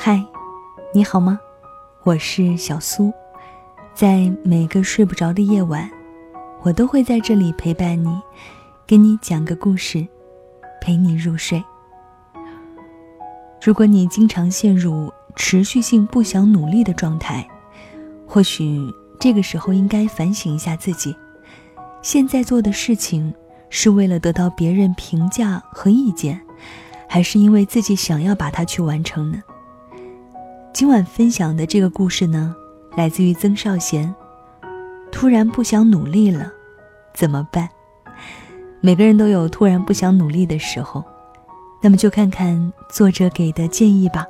嗨，你好吗？我是小苏，在每个睡不着的夜晚，我都会在这里陪伴你，给你讲个故事，陪你入睡。如果你经常陷入持续性不想努力的状态，或许这个时候应该反省一下自己，现在做的事情是为了得到别人评价和意见，还是因为自己想要把它去完成呢？今晚分享的这个故事呢，来自于曾少贤。突然不想努力了，怎么办？每个人都有突然不想努力的时候，那么就看看作者给的建议吧。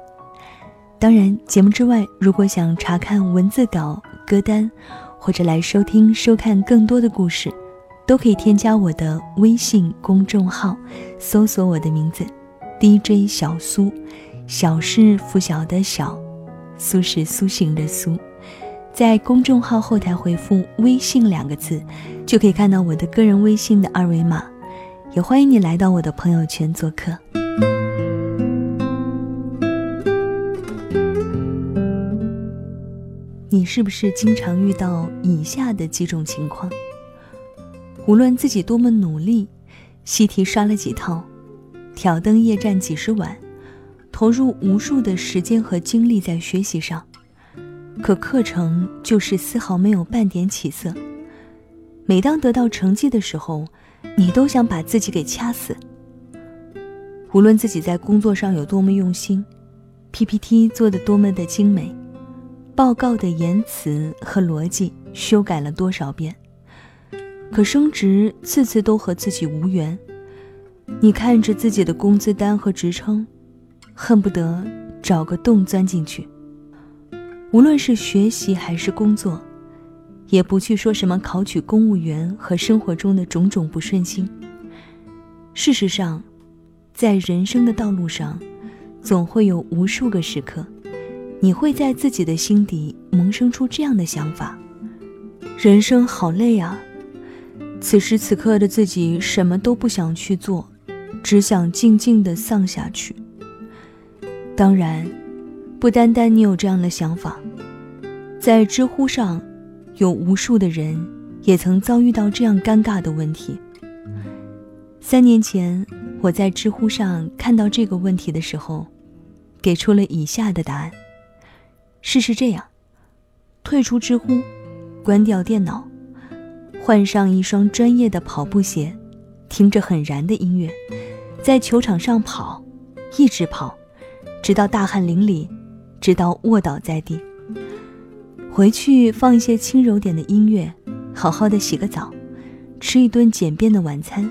当然，节目之外，如果想查看文字稿、歌单，或者来收听、收看更多的故事，都可以添加我的微信公众号，搜索我的名字 “DJ 小苏”，小是拂晓的小。苏是苏醒的苏，在公众号后台回复“微信”两个字，就可以看到我的个人微信的二维码。也欢迎你来到我的朋友圈做客。你是不是经常遇到以下的几种情况？无论自己多么努力，习题刷了几套，挑灯夜战几十晚。投入无数的时间和精力在学习上，可课程就是丝毫没有半点起色。每当得到成绩的时候，你都想把自己给掐死。无论自己在工作上有多么用心，PPT 做的多么的精美，报告的言辞和逻辑修改了多少遍，可升职次次都和自己无缘。你看着自己的工资单和职称。恨不得找个洞钻进去。无论是学习还是工作，也不去说什么考取公务员和生活中的种种不顺心。事实上，在人生的道路上，总会有无数个时刻，你会在自己的心底萌生出这样的想法：人生好累啊！此时此刻的自己什么都不想去做，只想静静的丧下去。当然，不单单你有这样的想法，在知乎上，有无数的人也曾遭遇到这样尴尬的问题。三年前，我在知乎上看到这个问题的时候，给出了以下的答案：试试这样，退出知乎，关掉电脑，换上一双专业的跑步鞋，听着很燃的音乐，在球场上跑，一直跑。直到大汗淋漓，直到卧倒在地。回去放一些轻柔点的音乐，好好的洗个澡，吃一顿简便的晚餐，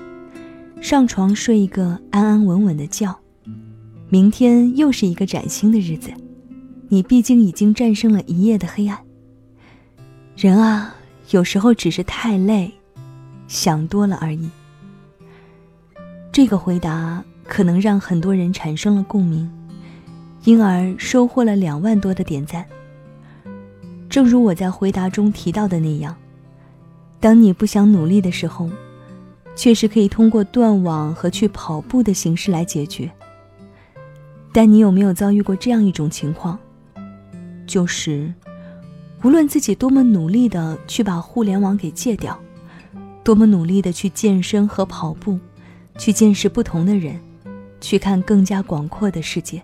上床睡一个安安稳稳的觉。明天又是一个崭新的日子，你毕竟已经战胜了一夜的黑暗。人啊，有时候只是太累，想多了而已。这个回答可能让很多人产生了共鸣。因而收获了两万多的点赞。正如我在回答中提到的那样，当你不想努力的时候，确实可以通过断网和去跑步的形式来解决。但你有没有遭遇过这样一种情况？就是，无论自己多么努力的去把互联网给戒掉，多么努力的去健身和跑步，去见识不同的人，去看更加广阔的世界。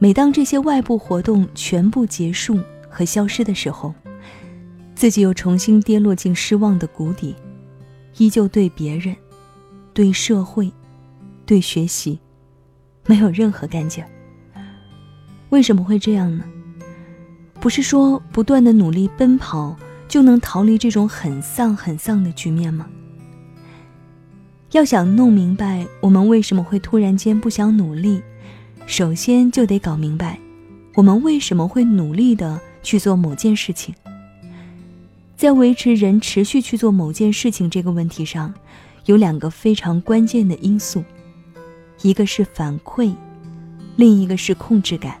每当这些外部活动全部结束和消失的时候，自己又重新跌落进失望的谷底，依旧对别人、对社会、对学习，没有任何干劲儿。为什么会这样呢？不是说不断的努力奔跑就能逃离这种很丧很丧的局面吗？要想弄明白我们为什么会突然间不想努力。首先就得搞明白，我们为什么会努力的去做某件事情。在维持人持续去做某件事情这个问题上，有两个非常关键的因素，一个是反馈，另一个是控制感。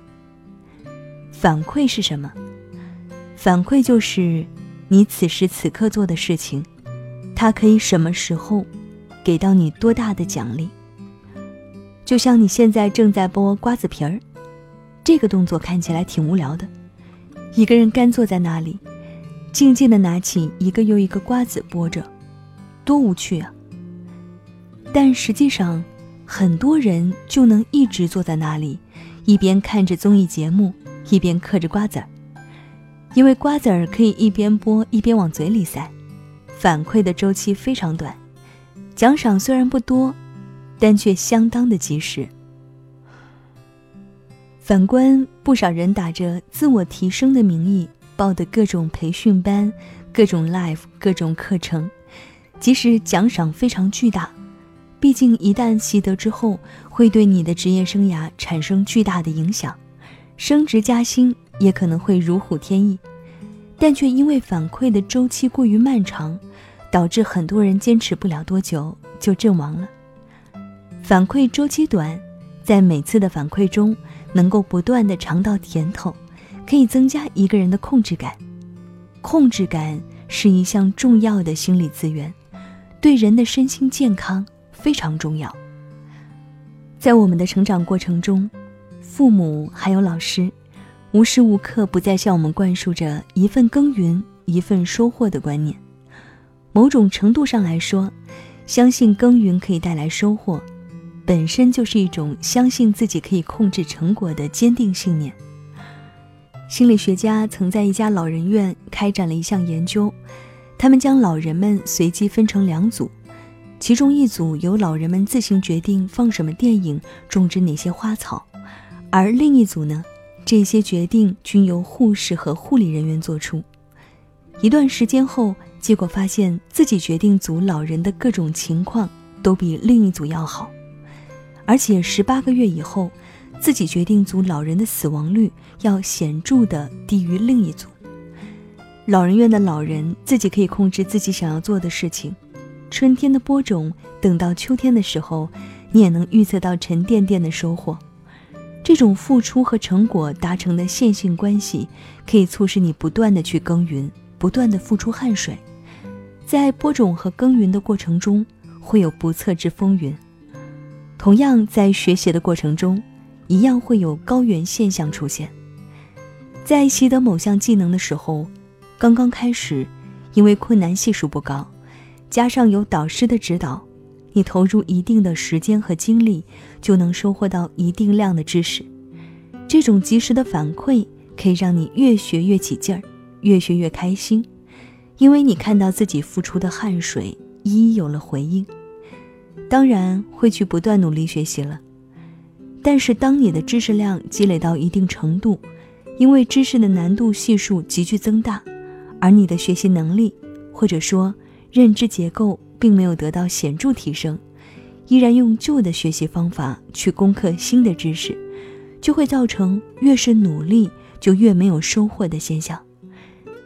反馈是什么？反馈就是你此时此刻做的事情，它可以什么时候给到你多大的奖励。就像你现在正在剥瓜子皮儿，这个动作看起来挺无聊的，一个人干坐在那里，静静的拿起一个又一个瓜子剥着，多无趣啊！但实际上，很多人就能一直坐在那里，一边看着综艺节目，一边嗑着瓜子儿，因为瓜子儿可以一边剥一边往嘴里塞，反馈的周期非常短，奖赏虽然不多，但却相当的及时。反观不少人打着自我提升的名义报的各种培训班、各种 live、各种课程，即使奖赏非常巨大，毕竟一旦习得之后，会对你的职业生涯产生巨大的影响，升职加薪也可能会如虎添翼，但却因为反馈的周期过于漫长，导致很多人坚持不了多久就阵亡了。反馈周期短，在每次的反馈中。能够不断的尝到甜头，可以增加一个人的控制感。控制感是一项重要的心理资源，对人的身心健康非常重要。在我们的成长过程中，父母还有老师，无时无刻不在向我们灌输着一份耕耘一份收获的观念。某种程度上来说，相信耕耘可以带来收获。本身就是一种相信自己可以控制成果的坚定信念。心理学家曾在一家老人院开展了一项研究，他们将老人们随机分成两组，其中一组由老人们自行决定放什么电影、种植哪些花草，而另一组呢，这些决定均由护士和护理人员做出。一段时间后，结果发现自己决定组老人的各种情况都比另一组要好。而且十八个月以后，自己决定组老人的死亡率要显著的低于另一组。老人院的老人自己可以控制自己想要做的事情，春天的播种，等到秋天的时候，你也能预测到沉甸甸的收获。这种付出和成果达成的线性关系，可以促使你不断的去耕耘，不断的付出汗水。在播种和耕耘的过程中，会有不测之风云。同样，在学习的过程中，一样会有高原现象出现。在习得某项技能的时候，刚刚开始，因为困难系数不高，加上有导师的指导，你投入一定的时间和精力，就能收获到一定量的知识。这种及时的反馈可以让你越学越起劲儿，越学越开心，因为你看到自己付出的汗水一一有了回应。当然会去不断努力学习了，但是当你的知识量积累到一定程度，因为知识的难度系数急剧增大，而你的学习能力或者说认知结构并没有得到显著提升，依然用旧的学习方法去攻克新的知识，就会造成越是努力就越没有收获的现象。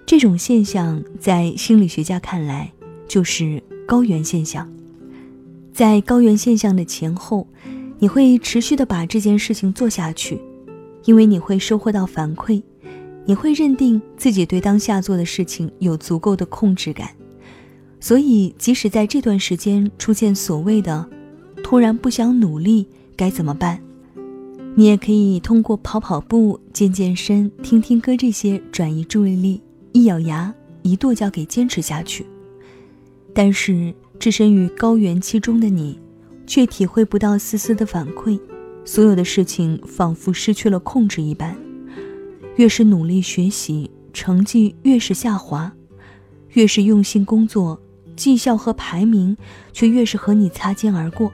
这种现象在心理学家看来就是高原现象。在高原现象的前后，你会持续的把这件事情做下去，因为你会收获到反馈，你会认定自己对当下做的事情有足够的控制感，所以即使在这段时间出现所谓的突然不想努力该怎么办，你也可以通过跑跑步、健健身、听听歌这些转移注意力，一咬牙一跺脚给坚持下去，但是。置身于高原期中的你，却体会不到丝丝的反馈，所有的事情仿佛失去了控制一般。越是努力学习，成绩越是下滑；越是用心工作，绩效和排名却越是和你擦肩而过；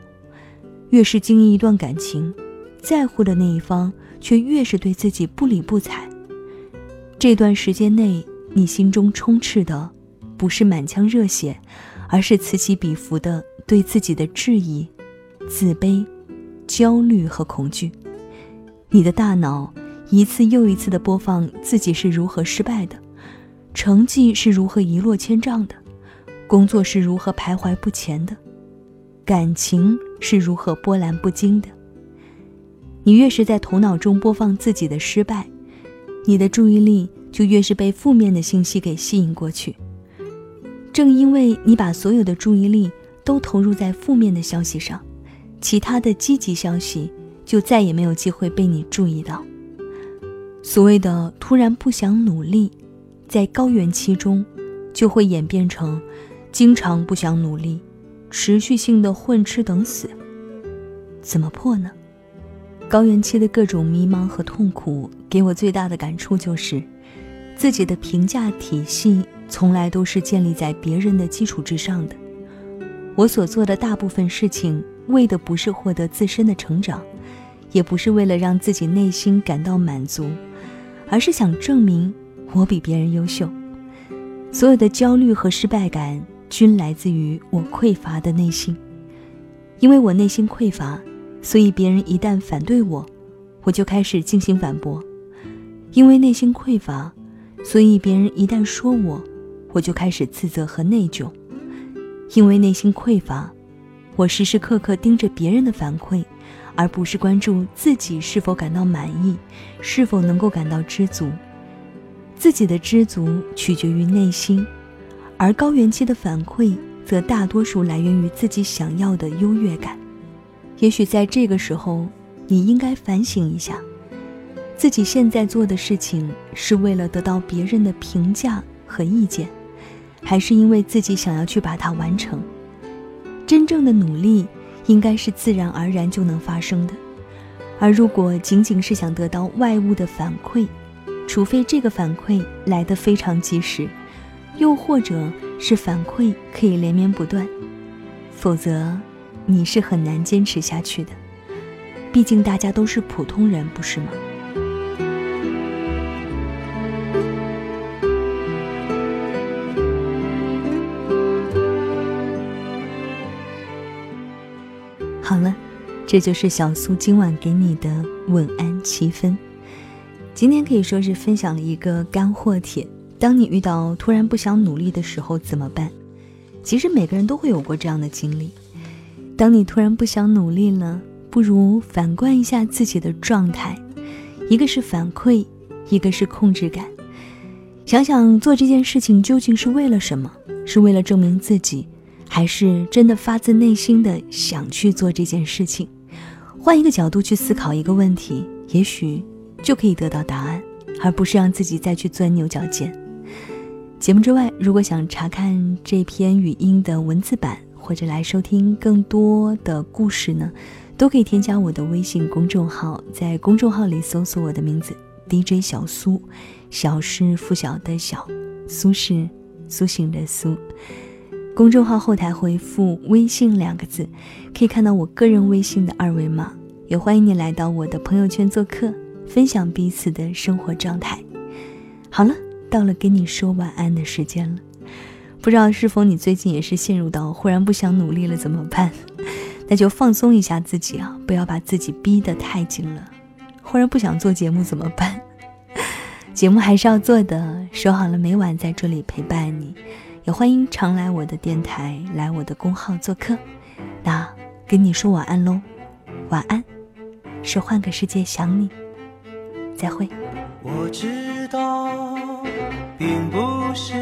越是经营一段感情，在乎的那一方却越是对自己不理不睬。这段时间内，你心中充斥的，不是满腔热血。而是此起彼伏的对自己的质疑、自卑、焦虑和恐惧。你的大脑一次又一次的播放自己是如何失败的，成绩是如何一落千丈的，工作是如何徘徊不前的，感情是如何波澜不惊的。你越是在头脑中播放自己的失败，你的注意力就越是被负面的信息给吸引过去。正因为你把所有的注意力都投入在负面的消息上，其他的积极消息就再也没有机会被你注意到。所谓的突然不想努力，在高原期中，就会演变成经常不想努力，持续性的混吃等死。怎么破呢？高原期的各种迷茫和痛苦，给我最大的感触就是，自己的评价体系从来都是建立在别人的基础之上的。我所做的大部分事情，为的不是获得自身的成长，也不是为了让自己内心感到满足，而是想证明我比别人优秀。所有的焦虑和失败感，均来自于我匮乏的内心，因为我内心匮乏。所以，别人一旦反对我，我就开始进行反驳；因为内心匮乏，所以别人一旦说我，我就开始自责和内疚；因为内心匮乏，我时时刻刻盯着别人的反馈，而不是关注自己是否感到满意，是否能够感到知足。自己的知足取决于内心，而高原期的反馈则大多数来源于自己想要的优越感。也许在这个时候，你应该反省一下，自己现在做的事情是为了得到别人的评价和意见，还是因为自己想要去把它完成？真正的努力应该是自然而然就能发生的，而如果仅仅是想得到外物的反馈，除非这个反馈来得非常及时，又或者是反馈可以连绵不断，否则。你是很难坚持下去的，毕竟大家都是普通人，不是吗？这就是小苏今晚给你的晚安七分。今天可以说是分享了一个干货帖。当你遇到突然不想努力的时候怎么办？其实每个人都会有过这样的经历。当你突然不想努力了，不如反观一下自己的状态，一个是反馈，一个是控制感。想想做这件事情究竟是为了什么？是为了证明自己，还是真的发自内心的想去做这件事情？换一个角度去思考一个问题，也许就可以得到答案，而不是让自己再去钻牛角尖。节目之外，如果想查看这篇语音的文字版。或者来收听更多的故事呢，都可以添加我的微信公众号，在公众号里搜索我的名字 DJ 小苏，小是拂晓的小，苏是苏醒的苏。公众号后台回复“微信”两个字，可以看到我个人微信的二维码。也欢迎你来到我的朋友圈做客，分享彼此的生活状态。好了，到了跟你说晚安的时间了。不知道是否你最近也是陷入到忽然不想努力了怎么办？那就放松一下自己啊，不要把自己逼得太紧了。忽然不想做节目怎么办？节目还是要做的，说好了每晚在这里陪伴你，也欢迎常来我的电台，来我的公号做客。那跟你说晚安喽，晚安，是换个世界想你，再会。我知道，并不是。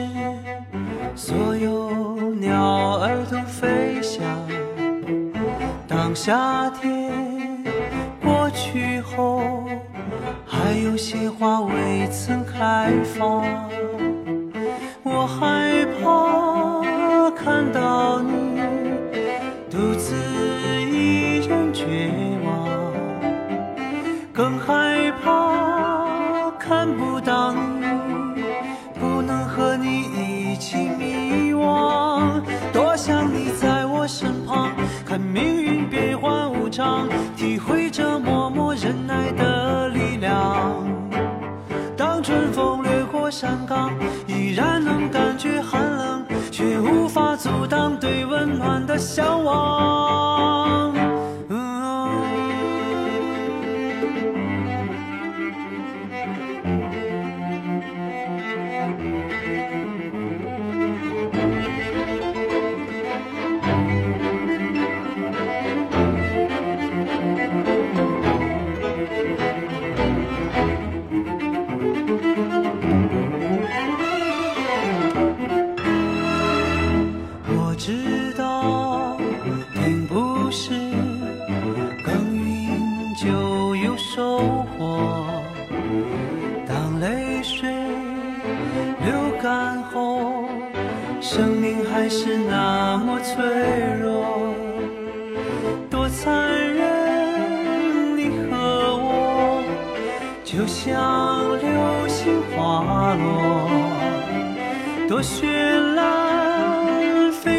所有鸟儿都飞翔。当夏天过去后，还有些花未曾开放。我害怕看到你独自一人绝望，更害怕看不到你，不能和你一起迷惘。多想你在我。身旁，看命运变幻无常，体会着默默忍耐的力量。山岗，依然能感觉寒冷，却无法阻挡对温暖的向往。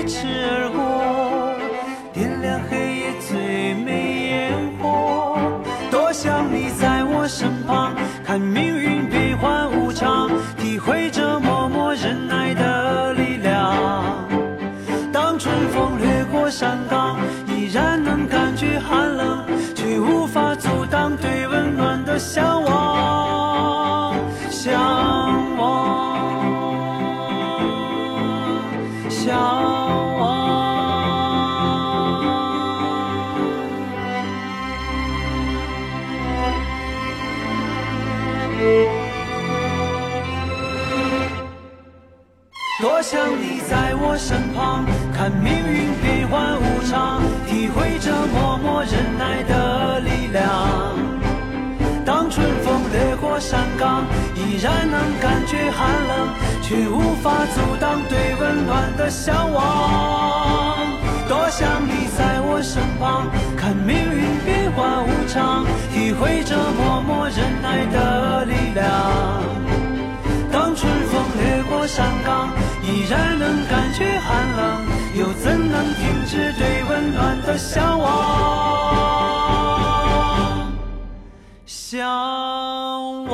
烂，看命运变幻无常，体会着默默忍耐的力量。当春风掠过山岗，依然能感觉寒冷，却无法阻挡对温暖的向往。多想你在我身旁，看命运变幻无常，体会着默默忍耐的力量。当春风掠过山岗，依然能，能停止对温暖的向往向